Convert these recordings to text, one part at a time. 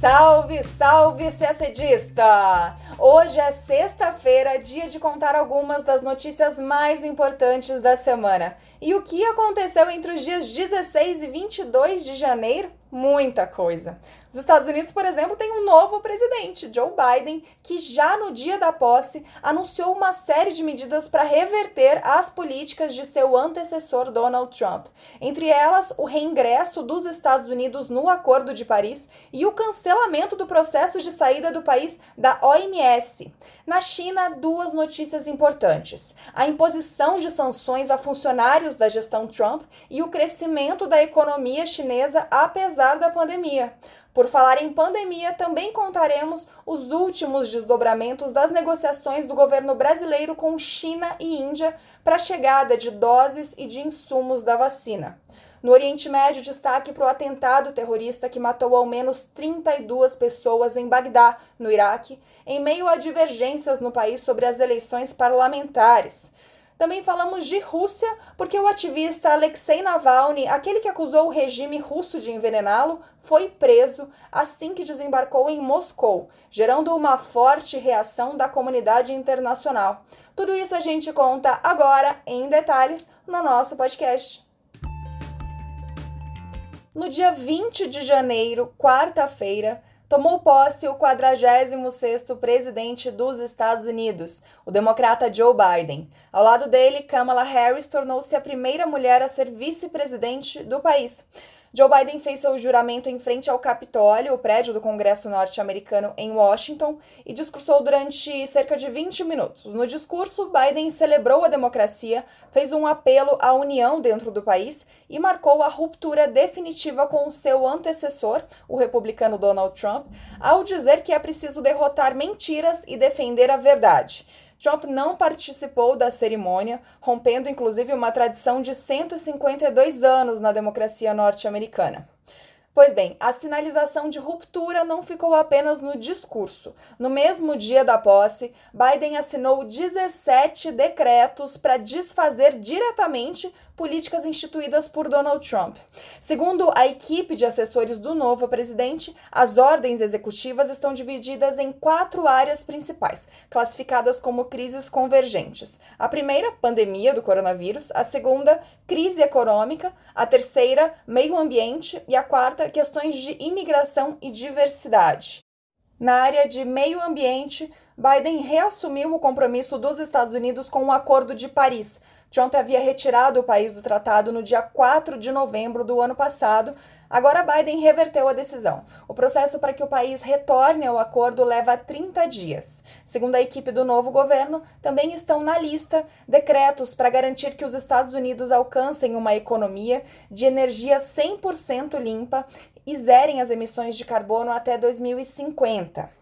Salve, salve, CACDista! Hoje é sexta-feira, dia de contar algumas das notícias mais importantes da semana. E o que aconteceu entre os dias 16 e 22 de janeiro? Muita coisa. Os Estados Unidos, por exemplo, têm um novo presidente, Joe Biden, que já no dia da posse anunciou uma série de medidas para reverter as políticas de seu antecessor Donald Trump. Entre elas, o reingresso dos Estados Unidos no Acordo de Paris e o cancelamento do processo de saída do país da OMS. Na China, duas notícias importantes: a imposição de sanções a funcionários da gestão Trump e o crescimento da economia chinesa apesar da pandemia. Por falar em pandemia, também contaremos os últimos desdobramentos das negociações do governo brasileiro com China e Índia para a chegada de doses e de insumos da vacina. No Oriente Médio, destaque para o atentado terrorista que matou ao menos 32 pessoas em Bagdá, no Iraque, em meio a divergências no país sobre as eleições parlamentares. Também falamos de Rússia, porque o ativista Alexei Navalny, aquele que acusou o regime russo de envenená-lo, foi preso assim que desembarcou em Moscou, gerando uma forte reação da comunidade internacional. Tudo isso a gente conta agora, em detalhes, no nosso podcast. No dia 20 de janeiro, quarta-feira, tomou posse o 46º presidente dos Estados Unidos, o democrata Joe Biden. Ao lado dele, Kamala Harris tornou-se a primeira mulher a ser vice-presidente do país. Joe Biden fez seu juramento em frente ao Capitólio, o prédio do Congresso norte-americano em Washington, e discursou durante cerca de 20 minutos. No discurso, Biden celebrou a democracia, fez um apelo à união dentro do país e marcou a ruptura definitiva com seu antecessor, o republicano Donald Trump, ao dizer que é preciso derrotar mentiras e defender a verdade. Trump não participou da cerimônia, rompendo inclusive uma tradição de 152 anos na democracia norte-americana. Pois bem, a sinalização de ruptura não ficou apenas no discurso. No mesmo dia da posse, Biden assinou 17 decretos para desfazer diretamente políticas instituídas por Donald Trump. Segundo a equipe de assessores do novo presidente, as ordens executivas estão divididas em quatro áreas principais, classificadas como crises convergentes. A primeira, pandemia do coronavírus, a segunda, crise econômica, a terceira, meio ambiente e a quarta, questões de imigração e diversidade. Na área de meio ambiente, Biden reassumiu o compromisso dos Estados Unidos com o Acordo de Paris, Trump havia retirado o país do tratado no dia 4 de novembro do ano passado. Agora Biden reverteu a decisão. O processo para que o país retorne ao acordo leva 30 dias. Segundo a equipe do novo governo, também estão na lista decretos para garantir que os Estados Unidos alcancem uma economia de energia 100% limpa e zerem as emissões de carbono até 2050.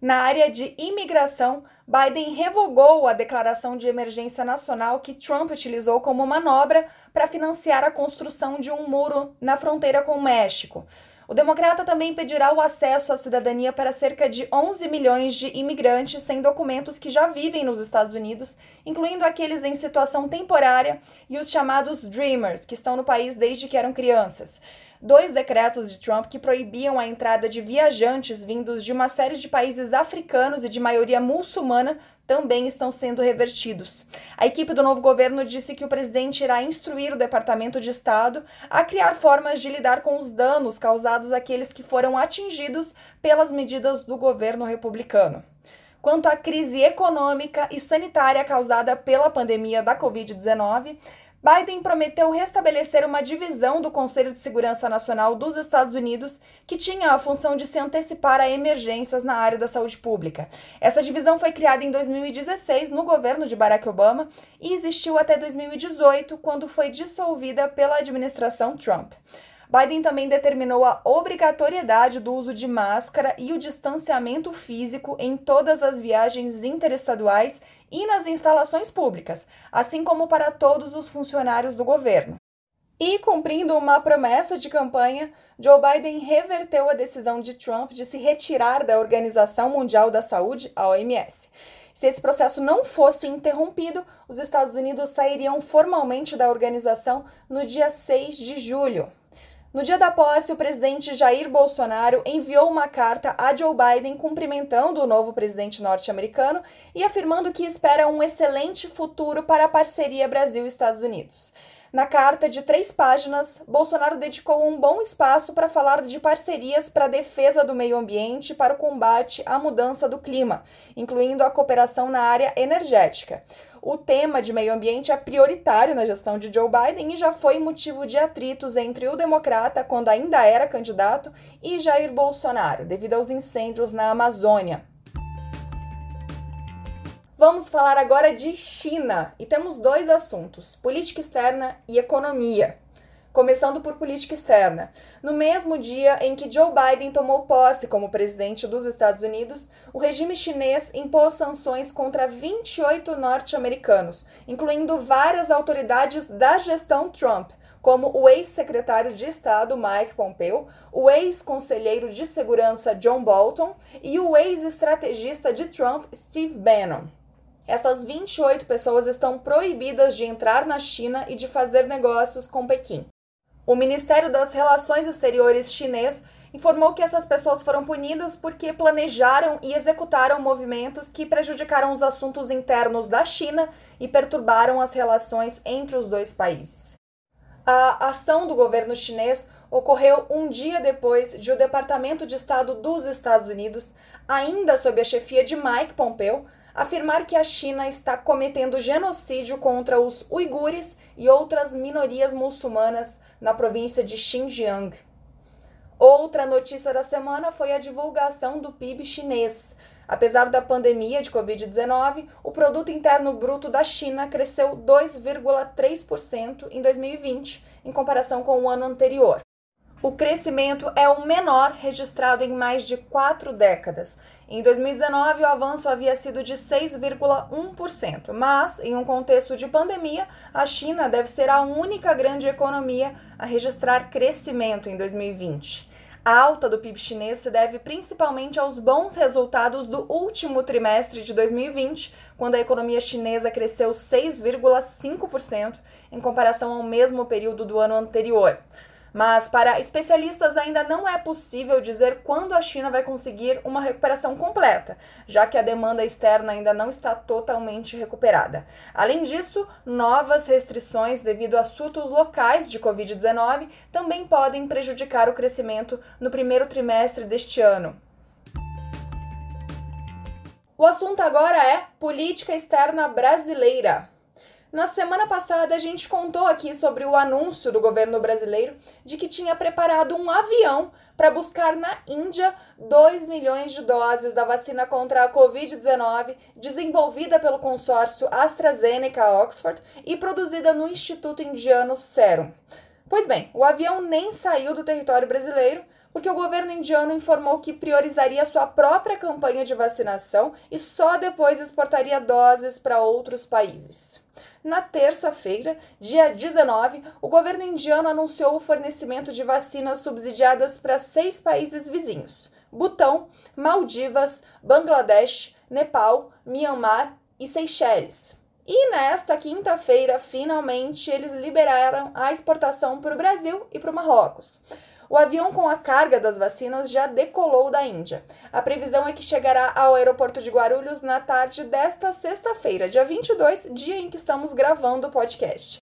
Na área de imigração, Biden revogou a declaração de emergência nacional que Trump utilizou como manobra para financiar a construção de um muro na fronteira com o México. O democrata também pedirá o acesso à cidadania para cerca de 11 milhões de imigrantes sem documentos que já vivem nos Estados Unidos, incluindo aqueles em situação temporária e os chamados Dreamers, que estão no país desde que eram crianças dois decretos de Trump que proibiam a entrada de viajantes vindos de uma série de países africanos e de maioria muçulmana também estão sendo revertidos. A equipe do novo governo disse que o presidente irá instruir o Departamento de Estado a criar formas de lidar com os danos causados àqueles que foram atingidos pelas medidas do governo republicano. Quanto à crise econômica e sanitária causada pela pandemia da Covid-19, Biden prometeu restabelecer uma divisão do Conselho de Segurança Nacional dos Estados Unidos que tinha a função de se antecipar a emergências na área da saúde pública. Essa divisão foi criada em 2016 no governo de Barack Obama e existiu até 2018, quando foi dissolvida pela administração Trump. Biden também determinou a obrigatoriedade do uso de máscara e o distanciamento físico em todas as viagens interestaduais e nas instalações públicas, assim como para todos os funcionários do governo. E cumprindo uma promessa de campanha, Joe Biden reverteu a decisão de Trump de se retirar da Organização Mundial da Saúde, a OMS. Se esse processo não fosse interrompido, os Estados Unidos sairiam formalmente da organização no dia 6 de julho. No dia da posse, o presidente Jair Bolsonaro enviou uma carta a Joe Biden cumprimentando o novo presidente norte-americano e afirmando que espera um excelente futuro para a parceria Brasil-Estados Unidos. Na carta de três páginas, Bolsonaro dedicou um bom espaço para falar de parcerias para a defesa do meio ambiente e para o combate à mudança do clima, incluindo a cooperação na área energética o tema de meio ambiente é prioritário na gestão de Joe Biden e já foi motivo de atritos entre o democrata, quando ainda era candidato, e Jair Bolsonaro, devido aos incêndios na Amazônia. Vamos falar agora de China e temos dois assuntos: política externa e economia começando por política externa. No mesmo dia em que Joe Biden tomou posse como presidente dos Estados Unidos, o regime chinês impôs sanções contra 28 norte-americanos, incluindo várias autoridades da gestão Trump, como o ex-secretário de Estado Mike Pompeo, o ex-conselheiro de segurança John Bolton e o ex-estrategista de Trump Steve Bannon. Essas 28 pessoas estão proibidas de entrar na China e de fazer negócios com Pequim. O Ministério das Relações Exteriores chinês informou que essas pessoas foram punidas porque planejaram e executaram movimentos que prejudicaram os assuntos internos da China e perturbaram as relações entre os dois países. A ação do governo chinês ocorreu um dia depois de o Departamento de Estado dos Estados Unidos, ainda sob a chefia de Mike Pompeo, afirmar que a China está cometendo genocídio contra os uigures e outras minorias muçulmanas na província de Xinjiang. Outra notícia da semana foi a divulgação do PIB chinês. Apesar da pandemia de Covid-19, o produto interno bruto da China cresceu 2,3% em 2020, em comparação com o ano anterior. O crescimento é o menor registrado em mais de quatro décadas. Em 2019, o avanço havia sido de 6,1%, mas, em um contexto de pandemia, a China deve ser a única grande economia a registrar crescimento em 2020. A alta do PIB chinês se deve principalmente aos bons resultados do último trimestre de 2020, quando a economia chinesa cresceu 6,5% em comparação ao mesmo período do ano anterior. Mas para especialistas ainda não é possível dizer quando a China vai conseguir uma recuperação completa, já que a demanda externa ainda não está totalmente recuperada. Além disso, novas restrições devido a surtos locais de Covid-19 também podem prejudicar o crescimento no primeiro trimestre deste ano. O assunto agora é política externa brasileira. Na semana passada, a gente contou aqui sobre o anúncio do governo brasileiro de que tinha preparado um avião para buscar na Índia 2 milhões de doses da vacina contra a Covid-19, desenvolvida pelo consórcio AstraZeneca-Oxford e produzida no Instituto Indiano Serum. Pois bem, o avião nem saiu do território brasileiro porque o governo indiano informou que priorizaria sua própria campanha de vacinação e só depois exportaria doses para outros países. Na terça-feira, dia 19, o governo indiano anunciou o fornecimento de vacinas subsidiadas para seis países vizinhos: Butão, Maldivas, Bangladesh, Nepal, Myanmar e Seychelles. E nesta quinta-feira, finalmente, eles liberaram a exportação para o Brasil e para o Marrocos. O avião com a carga das vacinas já decolou da Índia. A previsão é que chegará ao aeroporto de Guarulhos na tarde desta sexta-feira, dia 22, dia em que estamos gravando o podcast.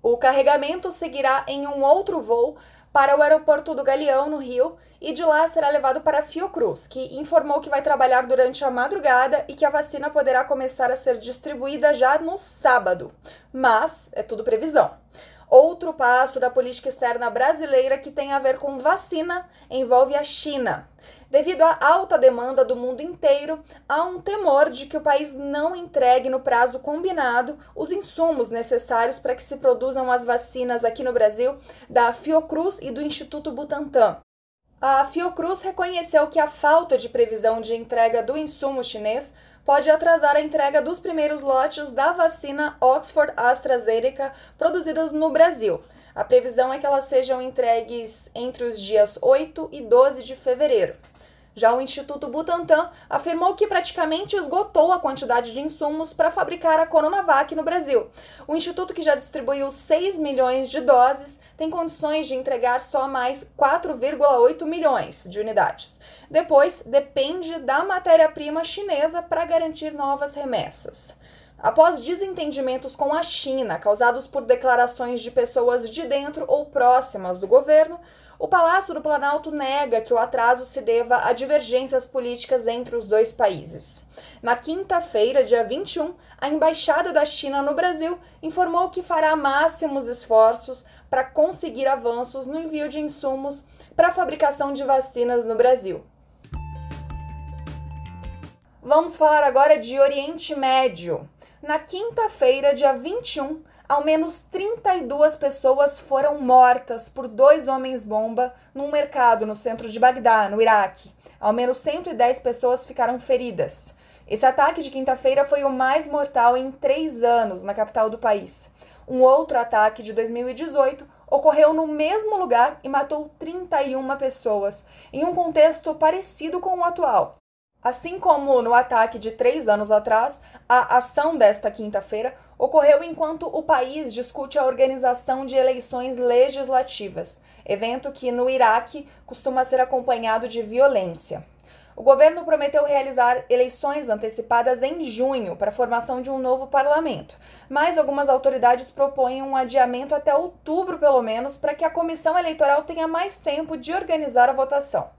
O carregamento seguirá em um outro voo para o aeroporto do Galeão, no Rio, e de lá será levado para Fiocruz, que informou que vai trabalhar durante a madrugada e que a vacina poderá começar a ser distribuída já no sábado. Mas é tudo previsão. Outro passo da política externa brasileira que tem a ver com vacina envolve a China. Devido à alta demanda do mundo inteiro, há um temor de que o país não entregue no prazo combinado os insumos necessários para que se produzam as vacinas aqui no Brasil da Fiocruz e do Instituto Butantan. A Fiocruz reconheceu que a falta de previsão de entrega do insumo chinês pode atrasar a entrega dos primeiros lotes da vacina Oxford AstraZeneca produzidas no Brasil. A previsão é que elas sejam entregues entre os dias 8 e 12 de fevereiro. Já o Instituto Butantan afirmou que praticamente esgotou a quantidade de insumos para fabricar a Coronavac no Brasil. O instituto, que já distribuiu 6 milhões de doses, tem condições de entregar só mais 4,8 milhões de unidades. Depois, depende da matéria-prima chinesa para garantir novas remessas. Após desentendimentos com a China, causados por declarações de pessoas de dentro ou próximas do governo, o Palácio do Planalto nega que o atraso se deva a divergências políticas entre os dois países. Na quinta-feira, dia 21, a Embaixada da China no Brasil informou que fará máximos esforços para conseguir avanços no envio de insumos para a fabricação de vacinas no Brasil. Vamos falar agora de Oriente Médio. Na quinta-feira, dia 21, ao menos 32 pessoas foram mortas por dois homens-bomba num mercado no centro de Bagdá, no Iraque. Ao menos 110 pessoas ficaram feridas. Esse ataque de quinta-feira foi o mais mortal em três anos na capital do país. Um outro ataque de 2018 ocorreu no mesmo lugar e matou 31 pessoas, em um contexto parecido com o atual. Assim como no ataque de três anos atrás, a ação desta quinta-feira ocorreu enquanto o país discute a organização de eleições legislativas, evento que no Iraque costuma ser acompanhado de violência. O governo prometeu realizar eleições antecipadas em junho para a formação de um novo parlamento, mas algumas autoridades propõem um adiamento até outubro, pelo menos, para que a comissão eleitoral tenha mais tempo de organizar a votação.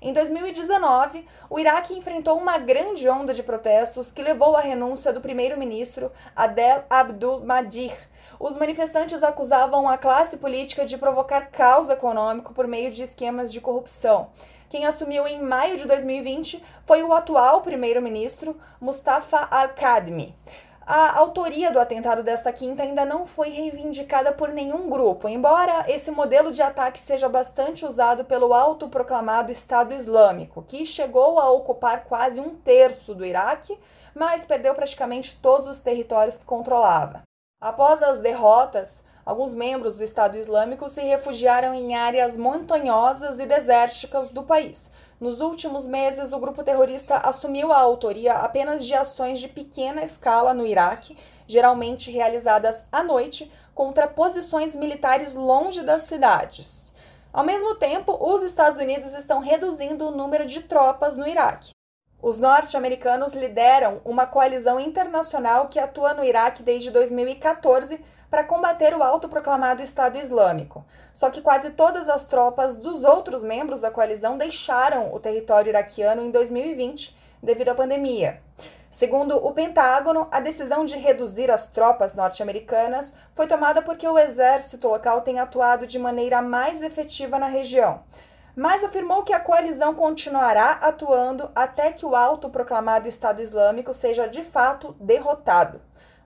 Em 2019, o Iraque enfrentou uma grande onda de protestos que levou à renúncia do primeiro-ministro Adel Abdul Mahdi. Os manifestantes acusavam a classe política de provocar caos econômico por meio de esquemas de corrupção. Quem assumiu em maio de 2020 foi o atual primeiro-ministro Mustafa Al-Kadhimi. A autoria do atentado desta quinta ainda não foi reivindicada por nenhum grupo, embora esse modelo de ataque seja bastante usado pelo autoproclamado Estado Islâmico, que chegou a ocupar quase um terço do Iraque, mas perdeu praticamente todos os territórios que controlava. Após as derrotas, alguns membros do Estado Islâmico se refugiaram em áreas montanhosas e desérticas do país, nos últimos meses, o grupo terrorista assumiu a autoria apenas de ações de pequena escala no Iraque, geralmente realizadas à noite, contra posições militares longe das cidades. Ao mesmo tempo, os Estados Unidos estão reduzindo o número de tropas no Iraque. Os norte-americanos lideram uma coalizão internacional que atua no Iraque desde 2014 para combater o autoproclamado Estado Islâmico. Só que quase todas as tropas dos outros membros da coalizão deixaram o território iraquiano em 2020 devido à pandemia. Segundo o Pentágono, a decisão de reduzir as tropas norte-americanas foi tomada porque o exército local tem atuado de maneira mais efetiva na região. Mas afirmou que a coalizão continuará atuando até que o autoproclamado Estado Islâmico seja de fato derrotado.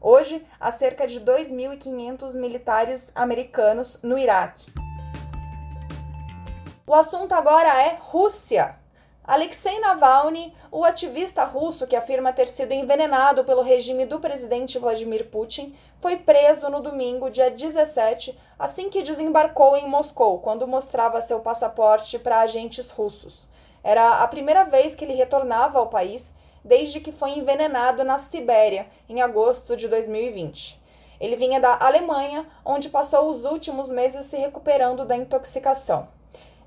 Hoje, há cerca de 2.500 militares americanos no Iraque. O assunto agora é Rússia. Alexei Navalny, o ativista russo que afirma ter sido envenenado pelo regime do presidente Vladimir Putin, foi preso no domingo, dia 17, assim que desembarcou em Moscou, quando mostrava seu passaporte para agentes russos. Era a primeira vez que ele retornava ao país desde que foi envenenado na Sibéria em agosto de 2020. Ele vinha da Alemanha, onde passou os últimos meses se recuperando da intoxicação.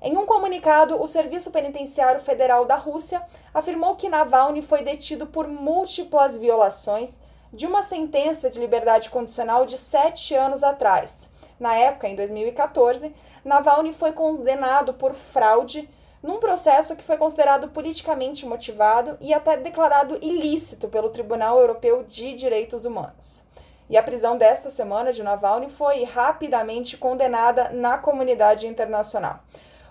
Em um comunicado, o Serviço Penitenciário Federal da Rússia afirmou que Navalny foi detido por múltiplas violações de uma sentença de liberdade condicional de sete anos atrás. Na época, em 2014, Navalny foi condenado por fraude num processo que foi considerado politicamente motivado e até declarado ilícito pelo Tribunal Europeu de Direitos Humanos. E a prisão desta semana de Navalny foi rapidamente condenada na comunidade internacional.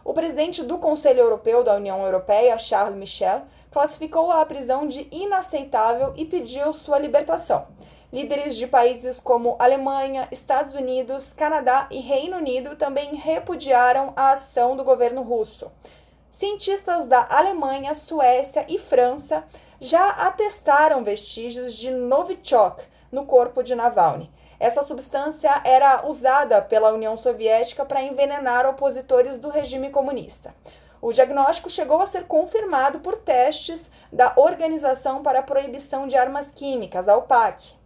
O presidente do Conselho Europeu da União Europeia, Charles Michel, classificou a prisão de inaceitável e pediu sua libertação. Líderes de países como Alemanha, Estados Unidos, Canadá e Reino Unido também repudiaram a ação do governo russo. Cientistas da Alemanha, Suécia e França já atestaram vestígios de Novichok no corpo de Navalny. Essa substância era usada pela União Soviética para envenenar opositores do regime comunista. O diagnóstico chegou a ser confirmado por testes da Organização para a Proibição de Armas Químicas, a OPAC.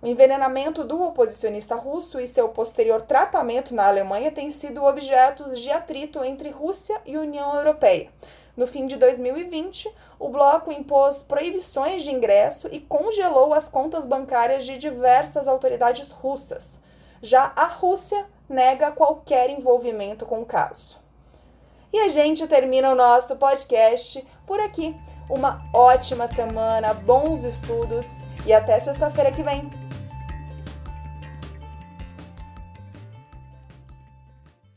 O envenenamento do oposicionista russo e seu posterior tratamento na Alemanha têm sido objetos de atrito entre Rússia e União Europeia. No fim de 2020, o bloco impôs proibições de ingresso e congelou as contas bancárias de diversas autoridades russas. Já a Rússia nega qualquer envolvimento com o caso. E a gente termina o nosso podcast por aqui. Uma ótima semana, bons estudos e até sexta-feira que vem.